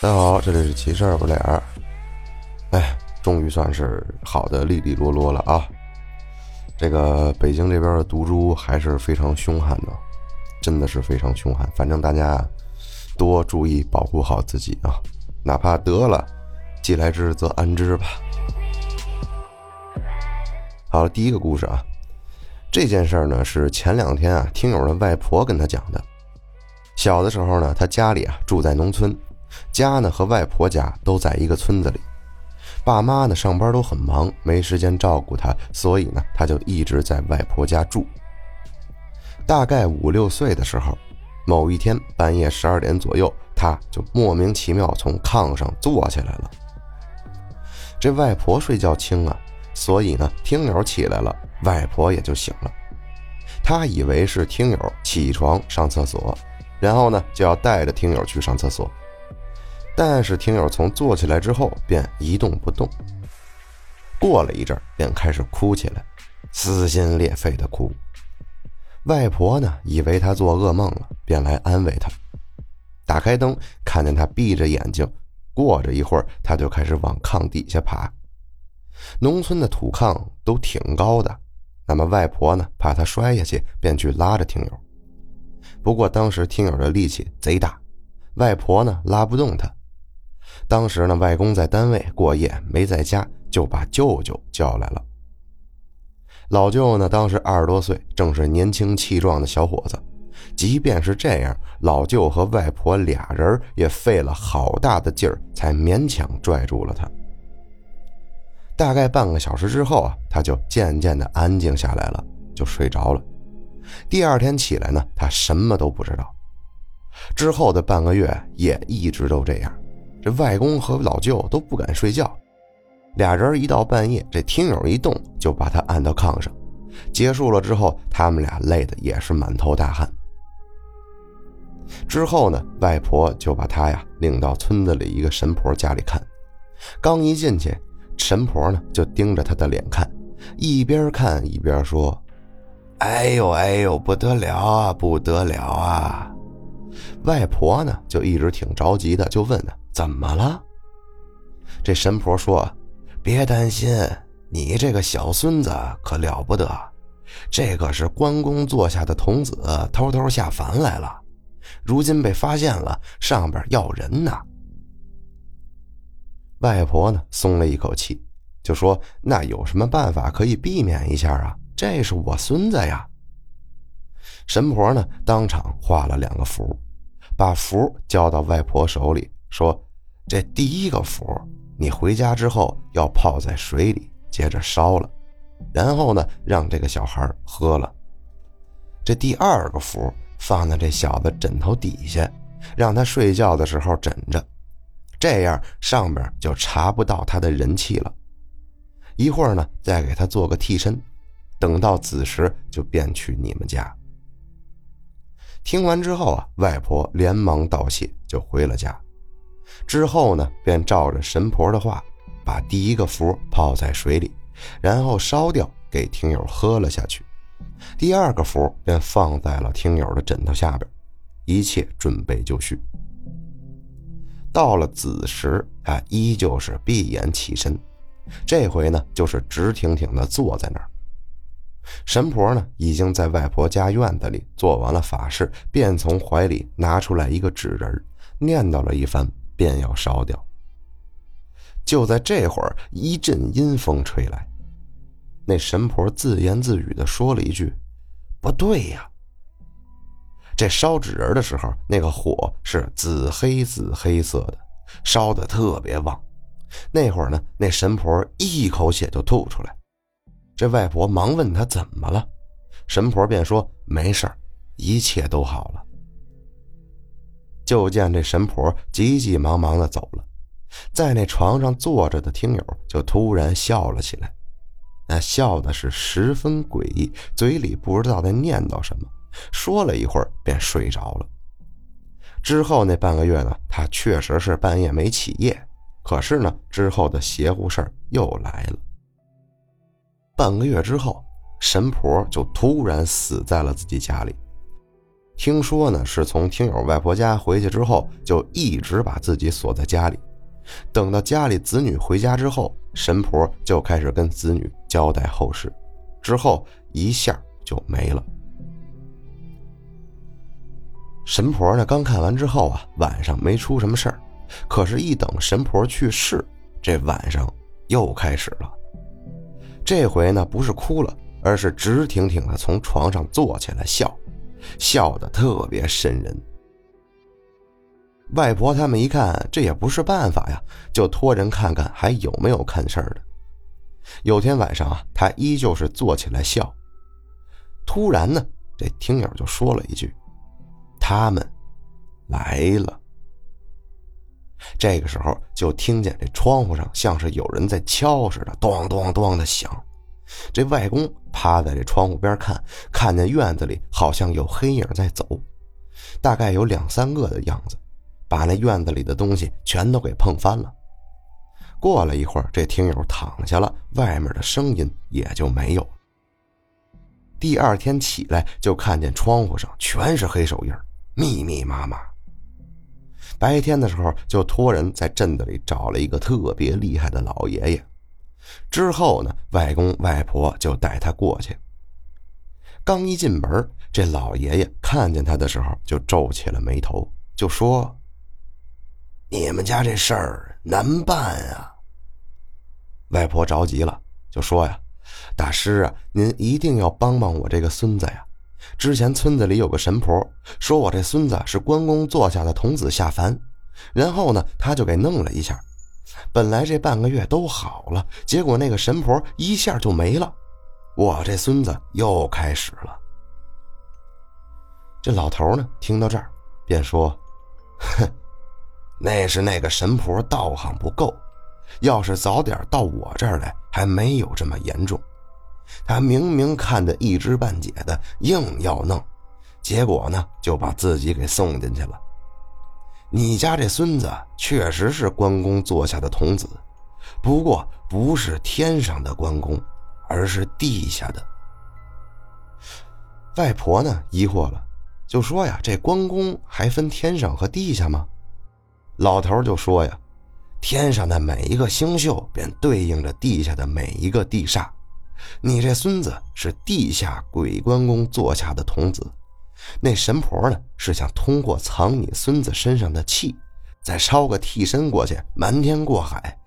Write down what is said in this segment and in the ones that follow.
大家好，这里是奇事儿不脸儿。哎，终于算是好的利利落落了啊！这个北京这边的毒株还是非常凶悍的，真的是非常凶悍。反正大家多注意保护好自己啊，哪怕得了，既来之则安之吧。好了，第一个故事啊，这件事儿呢是前两天啊听友的外婆跟他讲的。小的时候呢，他家里啊住在农村。家呢和外婆家都在一个村子里，爸妈呢上班都很忙，没时间照顾他，所以呢他就一直在外婆家住。大概五六岁的时候，某一天半夜十二点左右，他就莫名其妙从炕上坐起来了。这外婆睡觉轻啊，所以呢听友起来了，外婆也就醒了。他以为是听友起床上厕所，然后呢就要带着听友去上厕所。但是听友从坐起来之后便一动不动，过了一阵便开始哭起来，撕心裂肺的哭。外婆呢以为他做噩梦了，便来安慰他。打开灯，看见他闭着眼睛。过着一会儿，他就开始往炕底下爬。农村的土炕都挺高的，那么外婆呢怕他摔下去，便去拉着听友。不过当时听友的力气贼大，外婆呢拉不动他。当时呢，外公在单位过夜没在家，就把舅舅叫来了。老舅呢，当时二十多岁，正是年轻气壮的小伙子。即便是这样，老舅和外婆俩人也费了好大的劲儿，才勉强拽住了他。大概半个小时之后啊，他就渐渐的安静下来了，就睡着了。第二天起来呢，他什么都不知道。之后的半个月也一直都这样。这外公和老舅都不敢睡觉，俩人一到半夜，这听友一动就把他按到炕上。结束了之后，他们俩累的也是满头大汗。之后呢，外婆就把他呀领到村子里一个神婆家里看。刚一进去，神婆呢就盯着他的脸看，一边看一边说：“哎呦哎呦，不得了啊，不得了啊！”外婆呢就一直挺着急的，就问他。怎么了？这神婆说：“别担心，你这个小孙子可了不得，这个是关公座下的童子，偷偷下凡来了，如今被发现了，上边要人呢。”外婆呢松了一口气，就说：“那有什么办法可以避免一下啊？这是我孙子呀。”神婆呢当场画了两个符，把符交到外婆手里，说。这第一个符，你回家之后要泡在水里，接着烧了，然后呢，让这个小孩喝了。这第二个符放在这小子枕头底下，让他睡觉的时候枕着，这样上边就查不到他的人气了。一会儿呢，再给他做个替身，等到子时就便去你们家。听完之后啊，外婆连忙道谢，就回了家。之后呢，便照着神婆的话，把第一个符泡在水里，然后烧掉，给听友喝了下去。第二个符便放在了听友的枕头下边，一切准备就绪。到了子时，他依旧是闭眼起身，这回呢，就是直挺挺的坐在那儿。神婆呢，已经在外婆家院子里做完了法事，便从怀里拿出来一个纸人，念叨了一番。便要烧掉。就在这会儿，一阵阴风吹来，那神婆自言自语的说了一句：“不对呀。”这烧纸人的时候，那个火是紫黑紫黑色的，烧的特别旺。那会儿呢，那神婆一口血就吐出来。这外婆忙问他怎么了，神婆便说：“没事一切都好了。”就见这神婆急急忙忙的走了，在那床上坐着的听友就突然笑了起来，那笑的是十分诡异，嘴里不知道在念叨什么，说了一会儿便睡着了。之后那半个月呢，他确实是半夜没起夜，可是呢，之后的邪乎事儿又来了。半个月之后，神婆就突然死在了自己家里。听说呢是从听友外婆家回去之后，就一直把自己锁在家里。等到家里子女回家之后，神婆就开始跟子女交代后事，之后一下就没了。神婆呢刚看完之后啊，晚上没出什么事儿，可是，一等神婆去世，这晚上又开始了。这回呢不是哭了，而是直挺挺的从床上坐起来笑，笑得特别瘆人。外婆他们一看，这也不是办法呀，就托人看看还有没有看事儿的。有天晚上啊，他依旧是坐起来笑。突然呢，这听友就说了一句：“他们来了。”这个时候就听见这窗户上像是有人在敲似的，咚咚咚的响。这外公趴在这窗户边看，看见院子里好像有黑影在走，大概有两三个的样子。把那院子里的东西全都给碰翻了。过了一会儿，这听友躺下了，外面的声音也就没有了。第二天起来，就看见窗户上全是黑手印，密密麻麻。白天的时候，就托人在镇子里找了一个特别厉害的老爷爷。之后呢，外公外婆就带他过去。刚一进门，这老爷爷看见他的时候，就皱起了眉头，就说。你们家这事儿难办啊！外婆着急了，就说呀：“大师啊，您一定要帮帮我这个孙子呀！之前村子里有个神婆说我这孙子是关公座下的童子下凡，然后呢，他就给弄了一下。本来这半个月都好了，结果那个神婆一下就没了，我这孙子又开始了。”这老头呢，听到这儿，便说：“哼。”那是那个神婆道行不够，要是早点到我这儿来，还没有这么严重。他明明看得一知半解的，硬要弄，结果呢就把自己给送进去了。你家这孙子确实是关公座下的童子，不过不是天上的关公，而是地下的。外婆呢疑惑了，就说呀：“这关公还分天上和地下吗？”老头就说呀：“天上的每一个星宿，便对应着地下的每一个地煞。你这孙子是地下鬼关公座下的童子，那神婆呢，是想通过藏你孙子身上的气，再烧个替身过去，瞒天过海。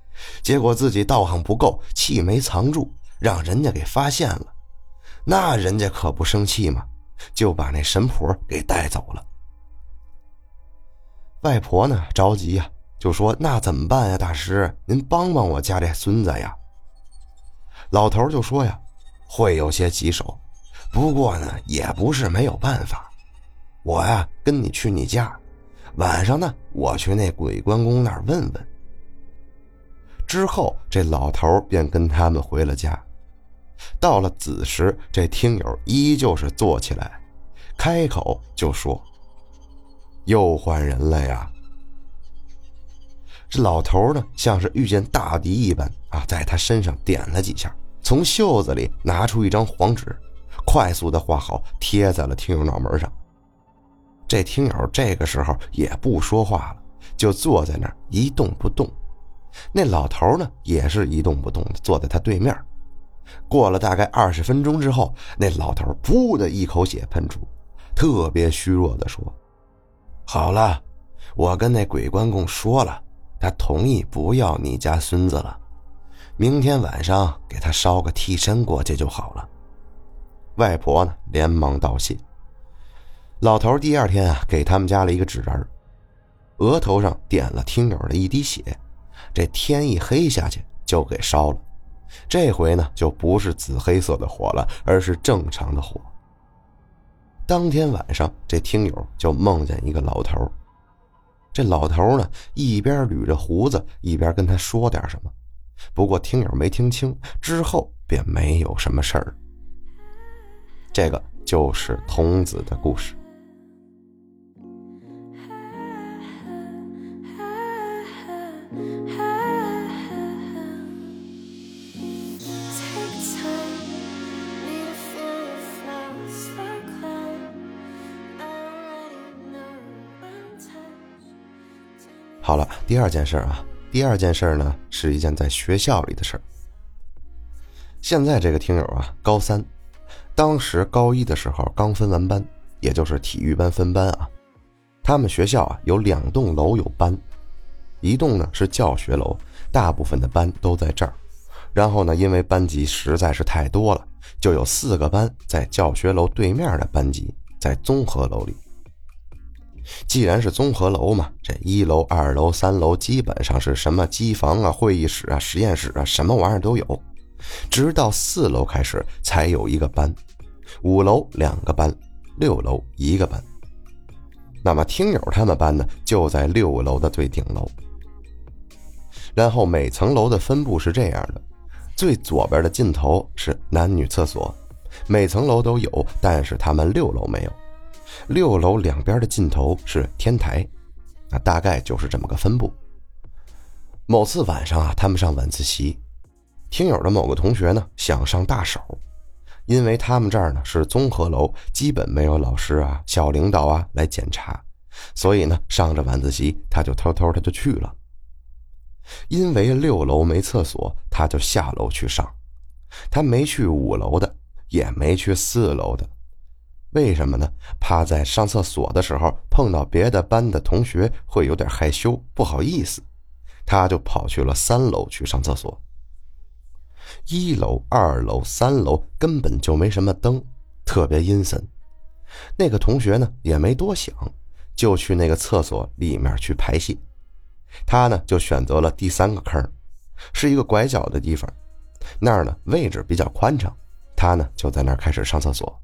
结果自己道行不够，气没藏住，让人家给发现了。那人家可不生气嘛，就把那神婆给带走了。”外婆呢着急呀，就说：“那怎么办呀，大师，您帮帮我家这孙子呀。”老头就说：“呀，会有些棘手，不过呢，也不是没有办法。我呀，跟你去你家，晚上呢，我去那鬼关公那儿问问。”之后，这老头便跟他们回了家。到了子时，这听友依旧是坐起来，开口就说。又换人了呀！这老头呢，像是遇见大敌一般啊，在他身上点了几下，从袖子里拿出一张黄纸，快速的画好，贴在了听友脑门上。这听友这个时候也不说话了，就坐在那儿一动不动。那老头呢，也是一动不动的坐在他对面。过了大概二十分钟之后，那老头噗的一口血喷出，特别虚弱的说。好了，我跟那鬼关公说了，他同意不要你家孙子了。明天晚上给他烧个替身过去就好了。外婆呢，连忙道谢。老头第二天啊，给他们家了一个纸人，额头上点了听友的一滴血，这天一黑下去就给烧了。这回呢，就不是紫黑色的火了，而是正常的火。当天晚上，这听友就梦见一个老头这老头呢，一边捋着胡子，一边跟他说点什么。不过听友没听清，之后便没有什么事儿。这个就是童子的故事。好了，第二件事啊，第二件事呢是一件在学校里的事儿。现在这个听友啊，高三，当时高一的时候刚分完班，也就是体育班分班啊。他们学校啊有两栋楼有班，一栋呢是教学楼，大部分的班都在这儿。然后呢，因为班级实在是太多了，就有四个班在教学楼对面的班级在综合楼里。既然是综合楼嘛，这一楼、二楼、三楼基本上是什么机房啊、会议室啊、实验室啊，什么玩意儿都有。直到四楼开始才有一个班，五楼两个班，六楼一个班。那么听友他们班呢，就在六楼的最顶楼。然后每层楼的分布是这样的：最左边的尽头是男女厕所，每层楼都有，但是他们六楼没有。六楼两边的尽头是天台，啊，大概就是这么个分布。某次晚上啊，他们上晚自习，听友的某个同学呢想上大手，因为他们这儿呢是综合楼，基本没有老师啊、小领导啊来检查，所以呢上着晚自习，他就偷偷他就去了。因为六楼没厕所，他就下楼去上，他没去五楼的，也没去四楼的。为什么呢？怕在上厕所的时候碰到别的班的同学会有点害羞，不好意思，他就跑去了三楼去上厕所。一楼、二楼、三楼根本就没什么灯，特别阴森。那个同学呢也没多想，就去那个厕所里面去排泄。他呢就选择了第三个坑，是一个拐角的地方，那儿呢位置比较宽敞，他呢就在那儿开始上厕所。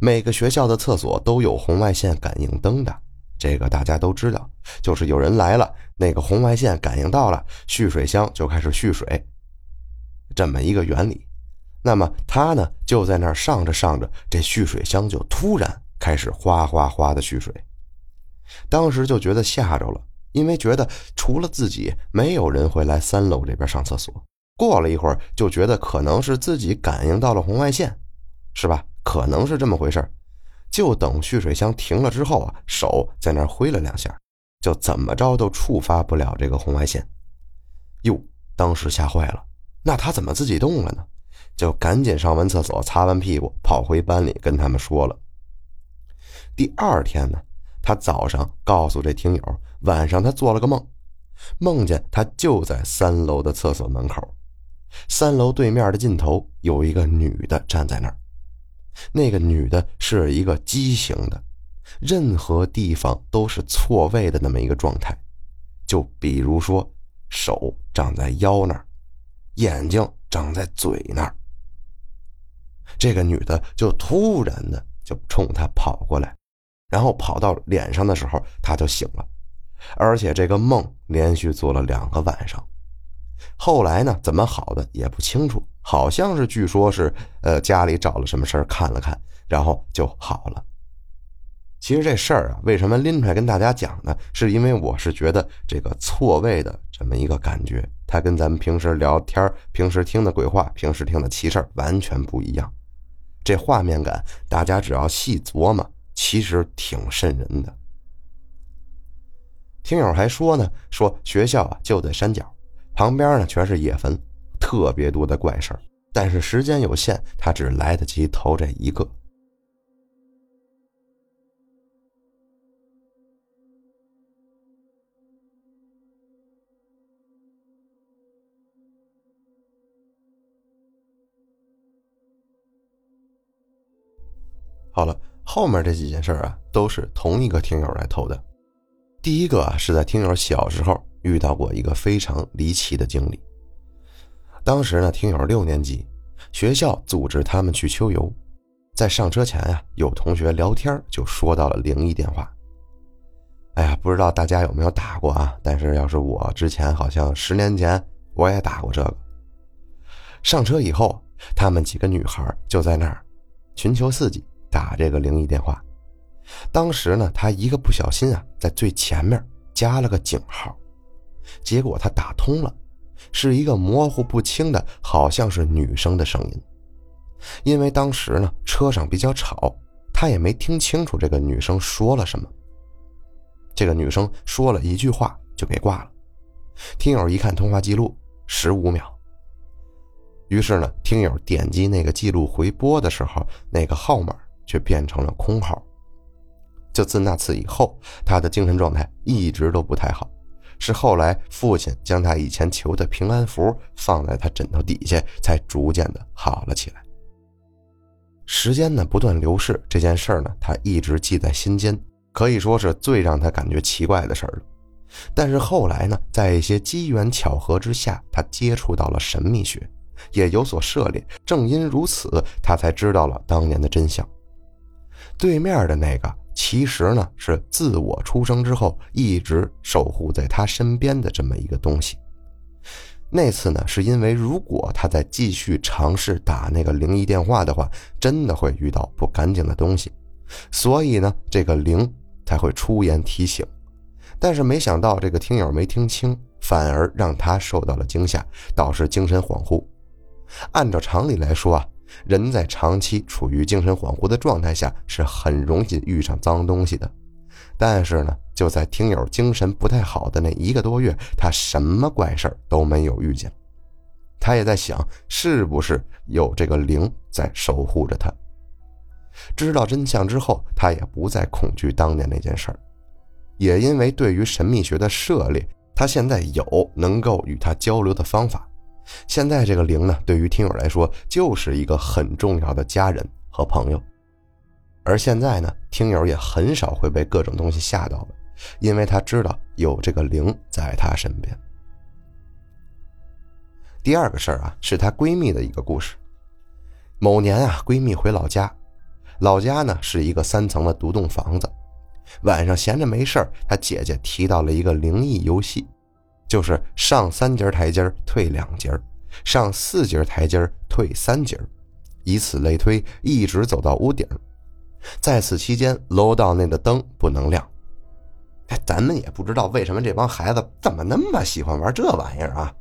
每个学校的厕所都有红外线感应灯的，这个大家都知道。就是有人来了，那个红外线感应到了，蓄水箱就开始蓄水，这么一个原理。那么他呢，就在那儿上着上着，这蓄水箱就突然开始哗哗哗的蓄水。当时就觉得吓着了，因为觉得除了自己，没有人会来三楼这边上厕所。过了一会儿，就觉得可能是自己感应到了红外线，是吧？可能是这么回事就等蓄水箱停了之后啊，手在那挥了两下，就怎么着都触发不了这个红外线。哟，当时吓坏了，那他怎么自己动了呢？就赶紧上完厕所，擦完屁股，跑回班里跟他们说了。第二天呢，他早上告诉这听友，晚上他做了个梦，梦见他就在三楼的厕所门口，三楼对面的尽头有一个女的站在那儿。那个女的是一个畸形的，任何地方都是错位的那么一个状态，就比如说手长在腰那儿，眼睛长在嘴那儿。这个女的就突然的就冲他跑过来，然后跑到脸上的时候，他就醒了，而且这个梦连续做了两个晚上。后来呢？怎么好的也不清楚，好像是据说是，呃，家里找了什么事儿看了看，然后就好了。其实这事儿啊，为什么拎出来跟大家讲呢？是因为我是觉得这个错位的这么一个感觉，它跟咱们平时聊天、平时听的鬼话、平时听的奇事儿完全不一样。这画面感，大家只要细琢磨，其实挺瘆人的。听友还说呢，说学校啊就在山脚。旁边呢全是野坟，特别多的怪事儿，但是时间有限，他只来得及投这一个。好了，后面这几件事啊，都是同一个听友来投的。第一个啊，是在听友小时候。遇到过一个非常离奇的经历。当时呢，听友六年级，学校组织他们去秋游，在上车前呀，有同学聊天就说到了灵异电话。哎呀，不知道大家有没有打过啊？但是要是我之前好像十年前我也打过这个。上车以后，他们几个女孩就在那儿寻求刺激，打这个灵异电话。当时呢，他一个不小心啊，在最前面加了个井号。结果他打通了，是一个模糊不清的，好像是女生的声音。因为当时呢车上比较吵，他也没听清楚这个女生说了什么。这个女生说了一句话就给挂了。听友一看通话记录，十五秒。于是呢，听友点击那个记录回拨的时候，那个号码却变成了空号。就自那次以后，他的精神状态一直都不太好。是后来父亲将他以前求的平安符放在他枕头底下，才逐渐的好了起来。时间呢不断流逝，这件事儿呢他一直记在心间，可以说是最让他感觉奇怪的事儿了。但是后来呢，在一些机缘巧合之下，他接触到了神秘学，也有所涉猎。正因如此，他才知道了当年的真相。对面的那个。其实呢，是自我出生之后一直守护在他身边的这么一个东西。那次呢，是因为如果他再继续尝试打那个灵异电话的话，真的会遇到不干净的东西，所以呢，这个灵才会出言提醒。但是没想到这个听友没听清，反而让他受到了惊吓，导致精神恍惚。按照常理来说啊。人在长期处于精神恍惚的状态下，是很容易遇上脏东西的。但是呢，就在听友精神不太好的那一个多月，他什么怪事都没有遇见。他也在想，是不是有这个灵在守护着他。知道真相之后，他也不再恐惧当年那件事儿。也因为对于神秘学的涉猎，他现在有能够与他交流的方法。现在这个灵呢，对于听友来说就是一个很重要的家人和朋友，而现在呢，听友也很少会被各种东西吓到了，因为他知道有这个灵在他身边。第二个事儿啊，是她闺蜜的一个故事。某年啊，闺蜜回老家，老家呢是一个三层的独栋房子，晚上闲着没事儿，她姐姐提到了一个灵异游戏。就是上三节台阶退两节上四节台阶退三节以此类推，一直走到屋顶。在此期间，楼道内的灯不能亮。哎，咱们也不知道为什么这帮孩子怎么那么喜欢玩这玩意儿啊！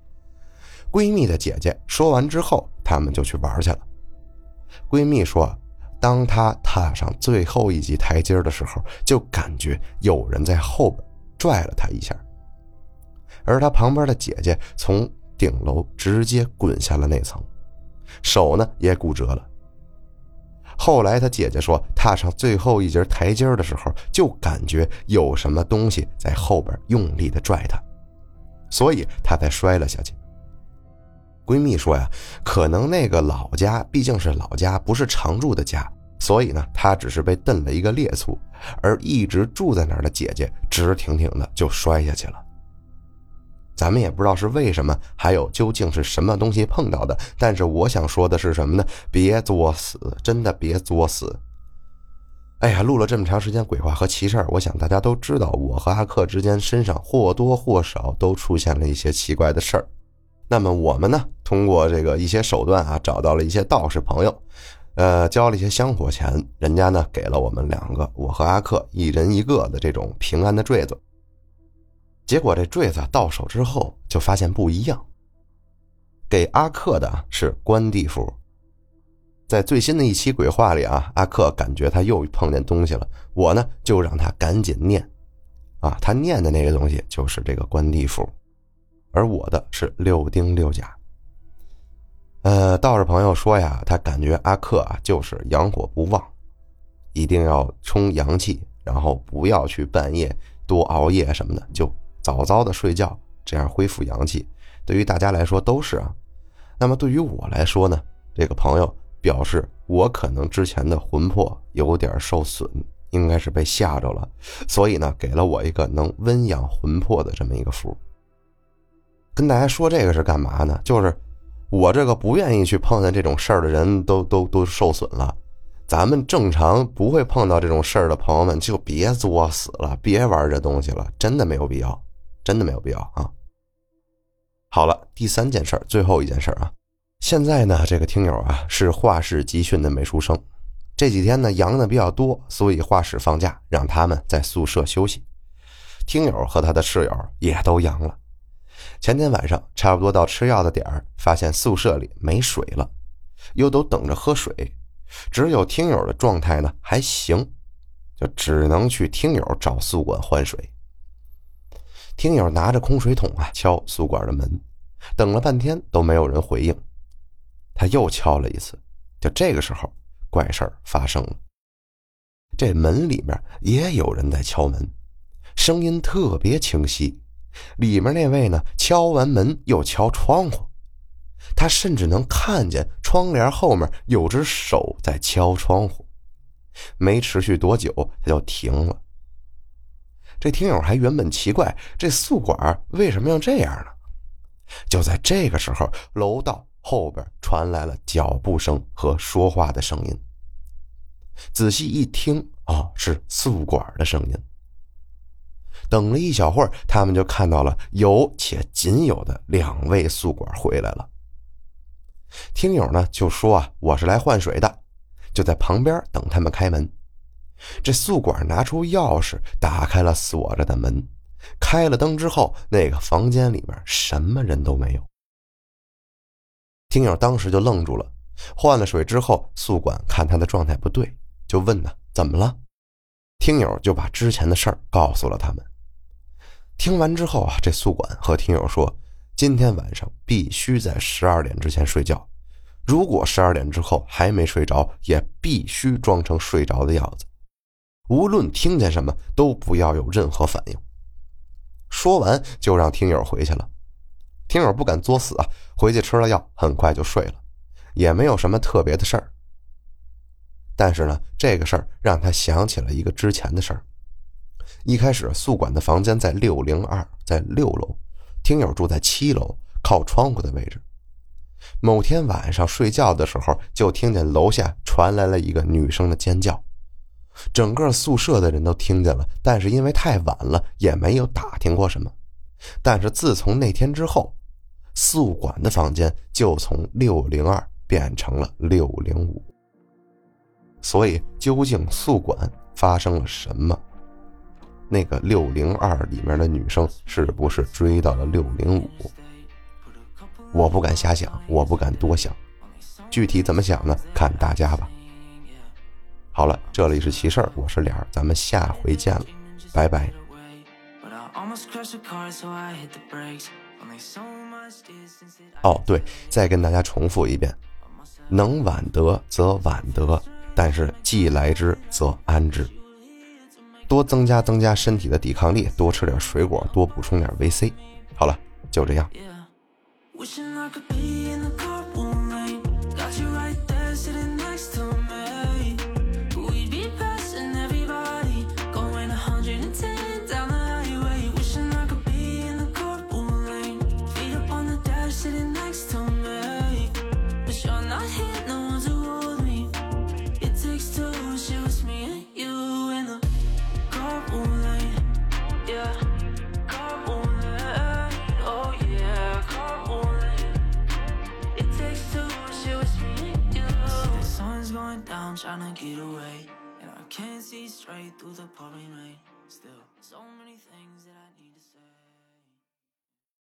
闺蜜的姐姐说完之后，他们就去玩去了。闺蜜说，当她踏上最后一级台阶的时候，就感觉有人在后边拽了她一下。而他旁边的姐姐从顶楼直接滚下了那层，手呢也骨折了。后来他姐姐说，踏上最后一节台阶的时候，就感觉有什么东西在后边用力的拽她，所以她才摔了下去。闺蜜说呀，可能那个老家毕竟是老家，不是常住的家，所以呢，她只是被蹬了一个趔趄，而一直住在那儿的姐姐直挺挺的就摔下去了。咱们也不知道是为什么，还有究竟是什么东西碰到的。但是我想说的是什么呢？别作死，真的别作死。哎呀，录了这么长时间鬼话和奇事儿，我想大家都知道，我和阿克之间身上或多或少都出现了一些奇怪的事儿。那么我们呢，通过这个一些手段啊，找到了一些道士朋友，呃，交了一些香火钱，人家呢给了我们两个，我和阿克一人一个的这种平安的坠子。结果这坠子到手之后，就发现不一样。给阿克的是关帝符。在最新的一期鬼话里啊，阿克感觉他又碰见东西了，我呢就让他赶紧念。啊，他念的那个东西就是这个关帝符，而我的是六丁六甲。呃，道士朋友说呀，他感觉阿克啊就是阳火不旺，一定要充阳气，然后不要去半夜多熬夜什么的，就。早早的睡觉，这样恢复阳气，对于大家来说都是啊。那么对于我来说呢，这个朋友表示我可能之前的魂魄有点受损，应该是被吓着了，所以呢给了我一个能温养魂魄的这么一个符。跟大家说这个是干嘛呢？就是我这个不愿意去碰见这种事儿的人都都都受损了。咱们正常不会碰到这种事儿的朋友们就别作死了，别玩这东西了，真的没有必要。真的没有必要啊！好了，第三件事儿，最后一件事儿啊。现在呢，这个听友啊是画室集训的美术生，这几天呢阳的比较多，所以画室放假，让他们在宿舍休息。听友和他的室友也都阳了。前天晚上差不多到吃药的点儿，发现宿舍里没水了，又都等着喝水，只有听友的状态呢还行，就只能去听友找宿管换水。听友拿着空水桶啊敲宿管的门，等了半天都没有人回应，他又敲了一次，就这个时候怪事儿发生了。这门里面也有人在敲门，声音特别清晰。里面那位呢，敲完门又敲窗户，他甚至能看见窗帘后面有只手在敲窗户。没持续多久，他就停了。这听友还原本奇怪，这宿管为什么要这样呢？就在这个时候，楼道后边传来了脚步声和说话的声音。仔细一听，哦，是宿管的声音。等了一小会儿，他们就看到了有且仅有的两位宿管回来了。听友呢就说啊，我是来换水的，就在旁边等他们开门。这宿管拿出钥匙，打开了锁着的门，开了灯之后，那个房间里面什么人都没有。听友当时就愣住了。换了水之后，宿管看他的状态不对，就问他怎么了。听友就把之前的事儿告诉了他们。听完之后啊，这宿管和听友说，今天晚上必须在十二点之前睡觉，如果十二点之后还没睡着，也必须装成睡着的样子。无论听见什么都不要有任何反应。说完就让听友回去了。听友不敢作死啊，回去吃了药，很快就睡了，也没有什么特别的事儿。但是呢，这个事儿让他想起了一个之前的事儿。一开始宿管的房间在六零二，在六楼，听友住在七楼，靠窗户的位置。某天晚上睡觉的时候，就听见楼下传来了一个女生的尖叫。整个宿舍的人都听见了，但是因为太晚了，也没有打听过什么。但是自从那天之后，宿管的房间就从六零二变成了六零五。所以，究竟宿管发生了什么？那个六零二里面的女生是不是追到了六零五？我不敢瞎想，我不敢多想。具体怎么想呢？看大家吧。好了，这里是奇事儿，我是脸儿，咱们下回见了，拜拜。哦，对，再跟大家重复一遍：能晚得则晚得，但是既来之则安之。多增加增加身体的抵抗力，多吃点水果，多补充点维 C。好了，就这样。trying to get away And I can't see straight through the pouring rain Still, so many things that I need to say